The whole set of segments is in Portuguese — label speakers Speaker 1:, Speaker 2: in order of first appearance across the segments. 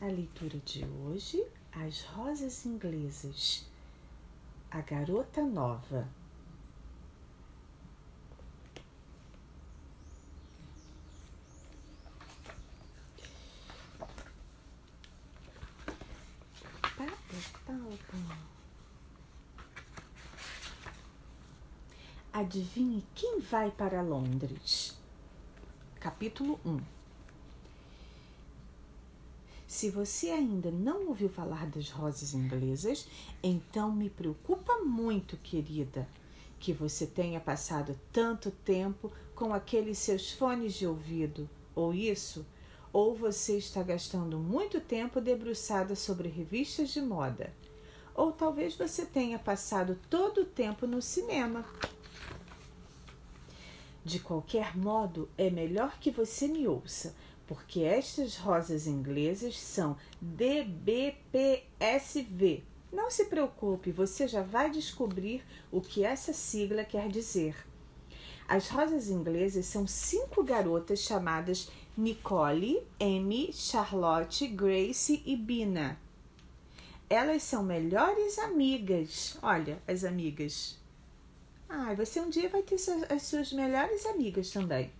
Speaker 1: A leitura de hoje: As Rosas Inglesas. A Garota Nova. Adivinhe quem vai para Londres? Capítulo 1 se você ainda não ouviu falar das rosas inglesas, então me preocupa muito, querida, que você tenha passado tanto tempo com aqueles seus fones de ouvido, ou isso, ou você está gastando muito tempo debruçada sobre revistas de moda, ou talvez você tenha passado todo o tempo no cinema. De qualquer modo, é melhor que você me ouça porque estas rosas inglesas são DBPSV. Não se preocupe, você já vai descobrir o que essa sigla quer dizer. As rosas inglesas são cinco garotas chamadas Nicole, Amy, Charlotte, Grace e Bina. Elas são melhores amigas. Olha, as amigas. Ah, você um dia vai ter as suas melhores amigas também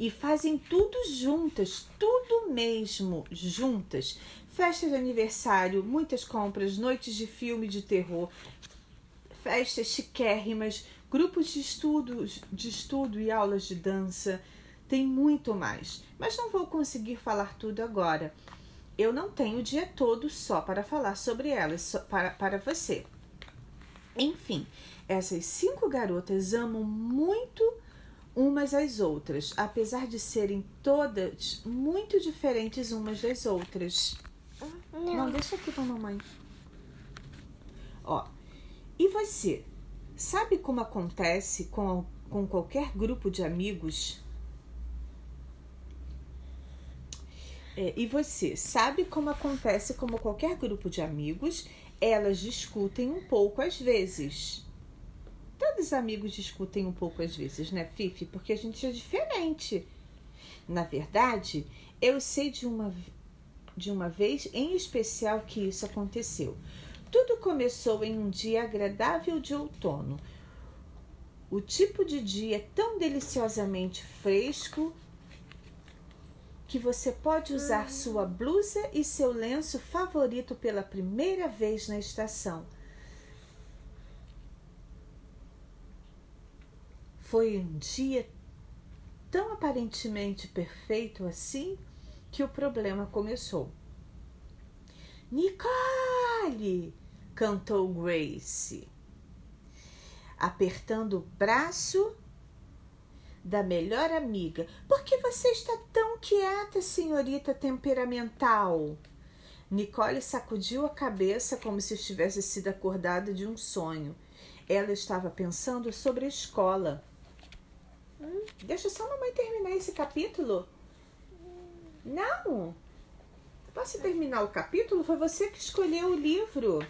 Speaker 1: e fazem tudo juntas, tudo mesmo juntas. Festas de aniversário, muitas compras, noites de filme de terror, festas chiquérrimas, grupos de estudo, de estudo e aulas de dança. Tem muito mais, mas não vou conseguir falar tudo agora. Eu não tenho o dia todo só para falar sobre elas, para, para você. Enfim, essas cinco garotas amam muito umas às outras, apesar de serem todas muito diferentes umas das outras. Não, Não deixa aqui pra mamãe. Ó, e você? Sabe como acontece com, com qualquer grupo de amigos? É, e você sabe como acontece como qualquer grupo de amigos? Elas discutem um pouco às vezes. Todos os amigos discutem um pouco às vezes, né, Fifi? Porque a gente é diferente. Na verdade, eu sei de uma, de uma vez em especial que isso aconteceu. Tudo começou em um dia agradável de outono. O tipo de dia tão deliciosamente fresco que você pode usar sua blusa e seu lenço favorito pela primeira vez na estação Foi um dia tão aparentemente perfeito assim que o problema começou. Nicole! cantou Grace, apertando o braço da melhor amiga. Por que você está tão quieta, senhorita temperamental? Nicole sacudiu a cabeça como se estivesse sido acordada de um sonho. Ela estava pensando sobre a escola. Hum, deixa só a mamãe terminar esse capítulo. Não! Posso terminar o capítulo? Foi você que escolheu o livro.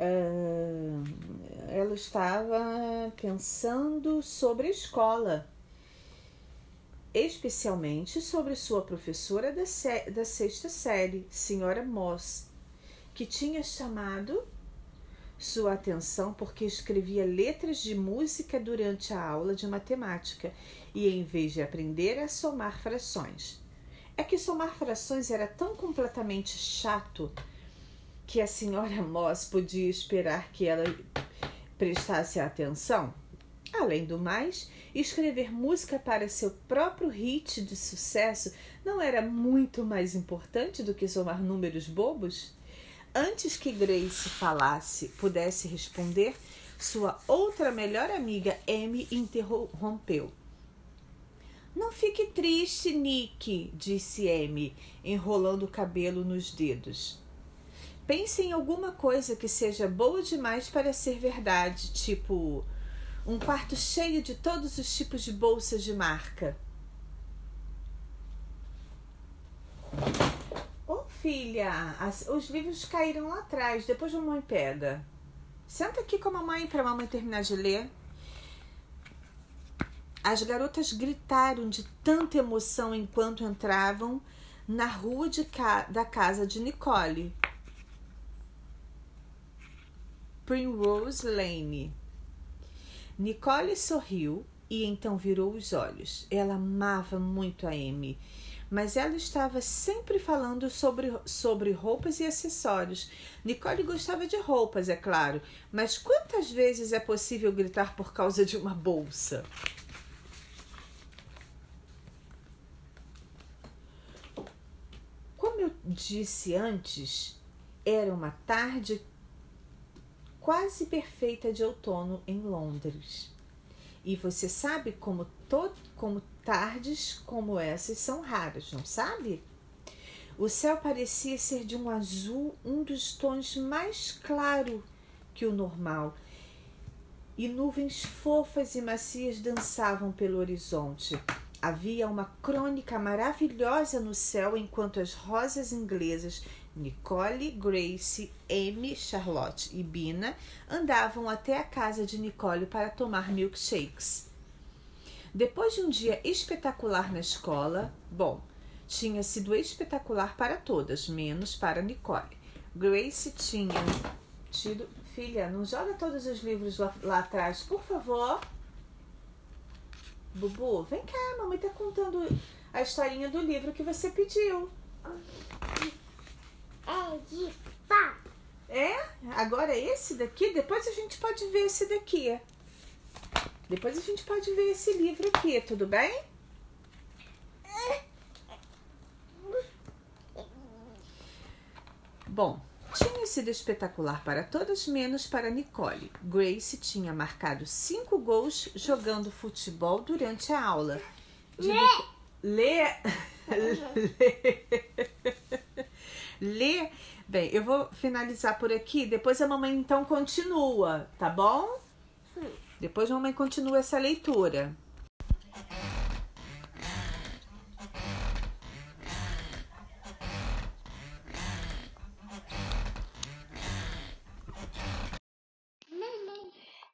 Speaker 1: Uh, ela estava pensando sobre a escola, especialmente sobre sua professora da, da sexta série, senhora Moss, que tinha chamado sua atenção porque escrevia letras de música durante a aula de matemática e em vez de aprender a somar frações. É que somar frações era tão completamente chato que a senhora Moss podia esperar que ela prestasse atenção. Além do mais, escrever música para seu próprio hit de sucesso não era muito mais importante do que somar números bobos? Antes que Grace falasse, pudesse responder, sua outra melhor amiga Amy interrompeu. Não fique triste, Nick, disse Amy, enrolando o cabelo nos dedos. Pense em alguma coisa que seja boa demais para ser verdade, tipo um quarto cheio de todos os tipos de bolsas de marca. Filha, as, os livros caíram lá atrás, depois a mamãe pega. Senta aqui com a mamãe para a mamãe terminar de ler. As garotas gritaram de tanta emoção enquanto entravam na rua de ca da casa de Nicole. Primrose Lane. Nicole sorriu e então virou os olhos. Ela amava muito a Amy, mas ela estava sempre falando sobre, sobre roupas e acessórios. Nicole gostava de roupas, é claro, mas quantas vezes é possível gritar por causa de uma bolsa? Como eu disse antes, era uma tarde quase perfeita de outono em Londres. E você sabe como, to, como tardes como essas são raras, não sabe? O céu parecia ser de um azul, um dos tons mais claro que o normal, e nuvens fofas e macias dançavam pelo horizonte. Havia uma crônica maravilhosa no céu enquanto as rosas inglesas Nicole, Grace, Amy, Charlotte e Bina andavam até a casa de Nicole para tomar milkshakes. Depois de um dia espetacular na escola, bom, tinha sido espetacular para todas, menos para Nicole. Grace tinha tido. Filha, não joga todos os livros lá, lá atrás, por favor. Bubu, vem cá, mamãe tá contando a historinha do livro que você pediu.
Speaker 2: É de pá.
Speaker 1: É? Agora esse daqui? Depois a gente pode ver esse daqui. Depois a gente pode ver esse livro aqui, tudo bem? Bom, tinha sido espetacular para todas, menos para Nicole. Grace tinha marcado cinco gols jogando futebol durante a aula. De Lê! Lê! Lê! Bem, eu vou finalizar por aqui, depois a mamãe então continua, tá bom? Depois mamãe continua essa leitura.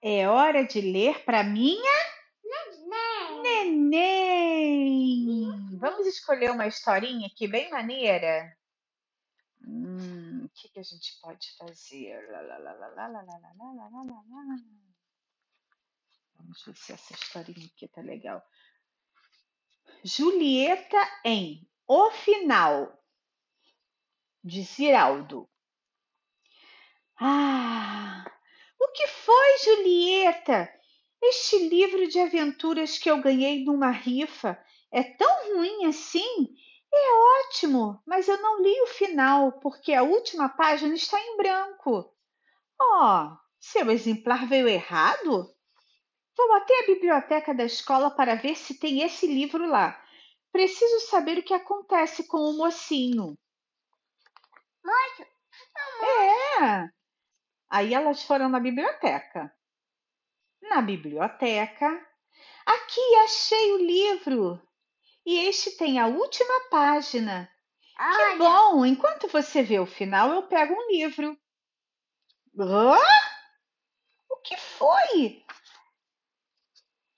Speaker 1: É hora de ler para minha
Speaker 2: Neném.
Speaker 1: neném. Vamos escolher uma historinha aqui bem maneira? Hum, o que, que a gente pode fazer? Lá, lá, lá, lá, lá, lá, lá, lá, lá, lá, lá. Vamos ver se essa historinha aqui tá legal. Julieta em O Final, de Ziraldo. Ah, o que foi, Julieta? Este livro de aventuras que eu ganhei numa rifa é tão ruim assim? É ótimo, mas eu não li o final porque a última página está em branco. Oh, seu exemplar veio errado? Vou até a biblioteca da escola para ver se tem esse livro lá. Preciso saber o que acontece com o mocinho.
Speaker 2: Mostra.
Speaker 1: É. Aí elas foram na biblioteca. Na biblioteca, aqui achei o livro. E este tem a última página. Que
Speaker 2: Olha.
Speaker 1: bom! Enquanto você vê o final, eu pego um livro. Hã? O que foi?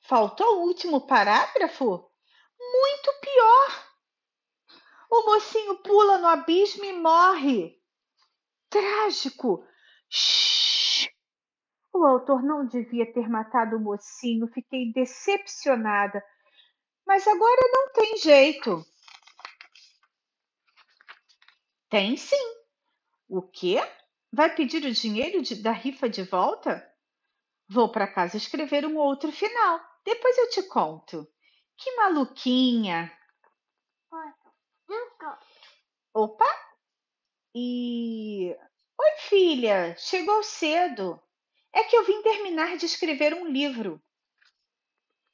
Speaker 1: Faltou o último parágrafo? Muito pior! O mocinho pula no abismo e morre. Trágico! Shhh! O autor não devia ter matado o mocinho. Fiquei decepcionada. Mas agora não tem jeito. Tem sim. O quê? Vai pedir o dinheiro de- da rifa de volta? Vou para casa escrever um outro final. Depois eu te conto. Que maluquinha. Opa! E. Oi, filha! Chegou cedo. É que eu vim terminar de escrever um livro.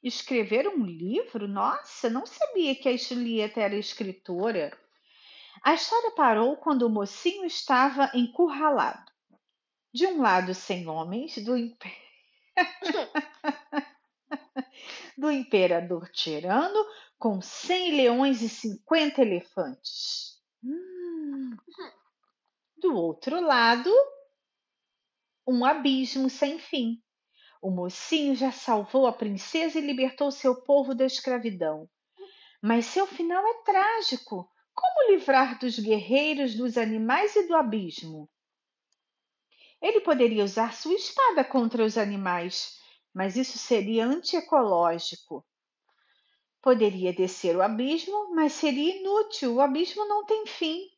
Speaker 1: Escrever um livro? Nossa, não sabia que a Julieta era escritora. A história parou quando o mocinho estava encurralado. De um lado, sem homens, do, do imperador tirano, com cem leões e cinquenta elefantes. Hum. Do outro lado, um abismo sem fim. O mocinho já salvou a princesa e libertou seu povo da escravidão. Mas seu final é trágico. Como livrar dos guerreiros, dos animais e do abismo? Ele poderia usar sua espada contra os animais, mas isso seria antiecológico. Poderia descer o abismo, mas seria inútil. O abismo não tem fim.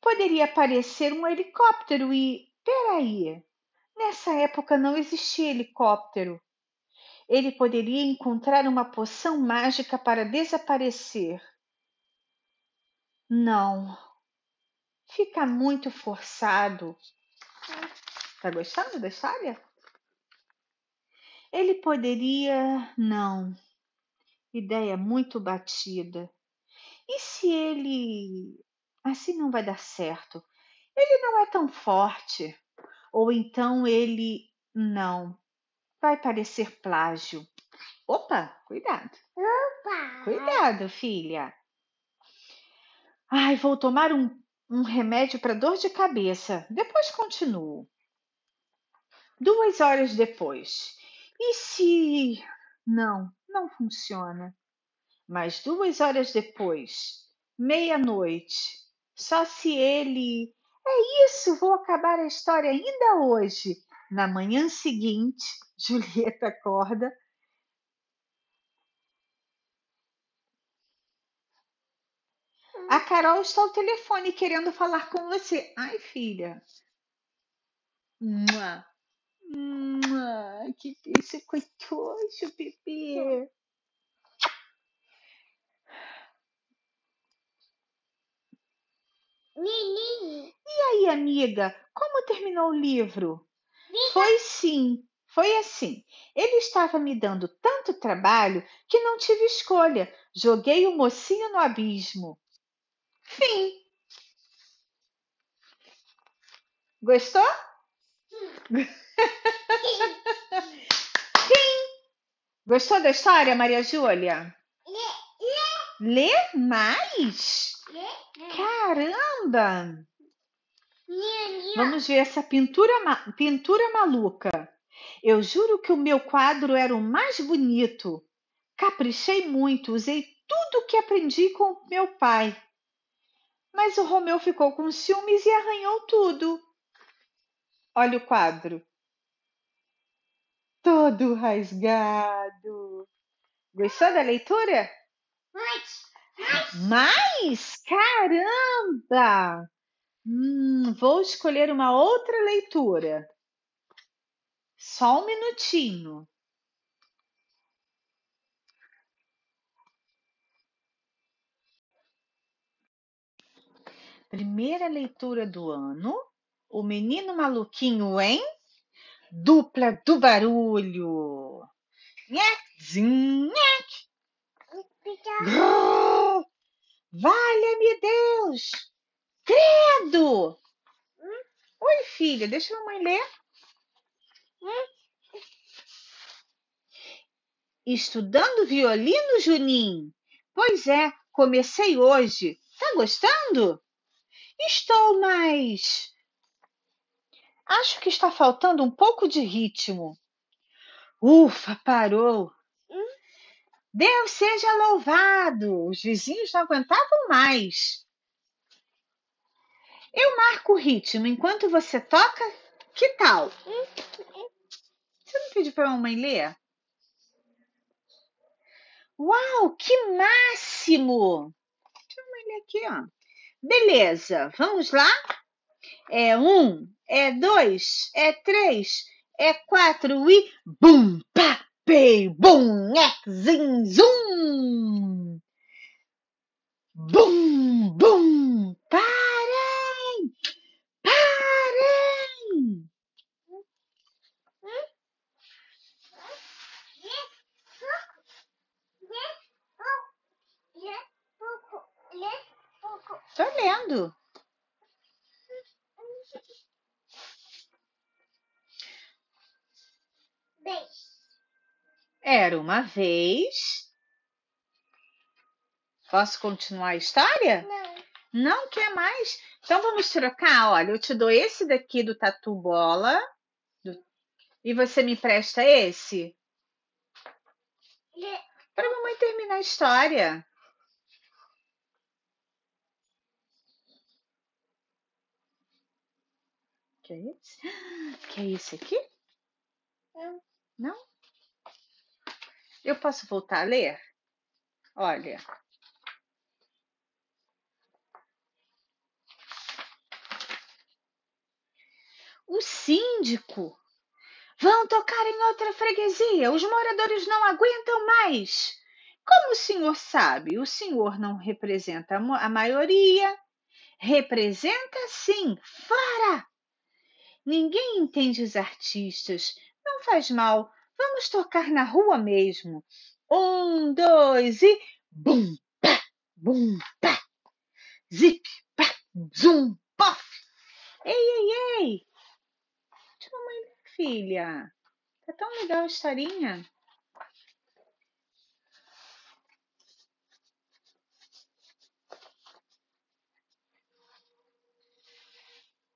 Speaker 1: Poderia aparecer um helicóptero e. Peraí, Nessa época não existia helicóptero. Ele poderia encontrar uma poção mágica para desaparecer. Não. Fica muito forçado. Tá gostando da história? Ele poderia. Não. Ideia muito batida. E se ele. Assim não vai dar certo. Ele não é tão forte. Ou então ele não. Vai parecer plágio. Opa, cuidado.
Speaker 2: Opa!
Speaker 1: Cuidado, filha. Ai, vou tomar um, um remédio para dor de cabeça. Depois continuo. Duas horas depois. E se. Não, não funciona. Mas duas horas depois, meia-noite, só se ele é isso, vou acabar a história ainda hoje. Na manhã seguinte, Julieta acorda. A Carol está ao telefone querendo falar com você. Ai, filha. Mua. Que beijo gostoso, bebê.
Speaker 2: Menino.
Speaker 1: E aí, amiga, como terminou o livro? Foi sim, foi assim. Ele estava me dando tanto trabalho que não tive escolha. Joguei o mocinho no abismo. Fim. Gostou? Fim. Gostou da história, Maria Júlia?
Speaker 2: Lê,
Speaker 1: Lê mais?
Speaker 2: lê, lê.
Speaker 1: Caramba! Vamos ver essa pintura, pintura maluca. Eu juro que o meu quadro era o mais bonito. Caprichei muito, usei tudo que aprendi com meu pai. Mas o Romeu ficou com ciúmes e arranhou tudo. Olha o quadro. Todo rasgado. Gostou da leitura?
Speaker 2: Mas,
Speaker 1: Mais? Caramba! Hum, vou escolher uma outra leitura. Só um minutinho. Primeira leitura do ano. O Menino Maluquinho em Dupla do Barulho.
Speaker 2: Pica.
Speaker 1: Grrr! Valha-me Deus! Credo! Oi, filha, deixa a mamãe ler. Estudando violino, Juninho? Pois é, comecei hoje. Tá gostando? Estou, mas. Acho que está faltando um pouco de ritmo. Ufa, parou. Deus seja louvado! Os vizinhos não aguentavam mais. Eu marco o ritmo enquanto você toca? Que tal? Você não pediu para a mamãe ler? Uau, que máximo! Deixa mamãe ler aqui, ó. Beleza, vamos lá? É um, é dois, é três, é quatro e bum, pá, pei, bum, zin, zum. Bum, bum, parem, parem. Tô lendo. Era uma vez. Posso continuar a história?
Speaker 2: Não.
Speaker 1: Não quer mais? Então vamos trocar. Olha, eu te dou esse daqui do Tatu Bola. Do- E você me presta esse?
Speaker 2: Le,
Speaker 1: Para a mamãe terminar a história. Que é esse? Que é esse aqui?
Speaker 2: não.
Speaker 1: Não? Eu posso voltar a ler? Olha. O síndico. Vão tocar em outra freguesia. Os moradores não aguentam mais. Como o senhor sabe, o senhor não representa a maioria. Representa sim. Fora! Ninguém entende os artistas. Não faz mal. Vamos tocar na rua mesmo. Um, dois e. Bum, pá, bum, pá. Zip, pá, zum, pof. Ei, ei, ei. Deixa a mamãe ler, filha. Tá tão legal a historinha.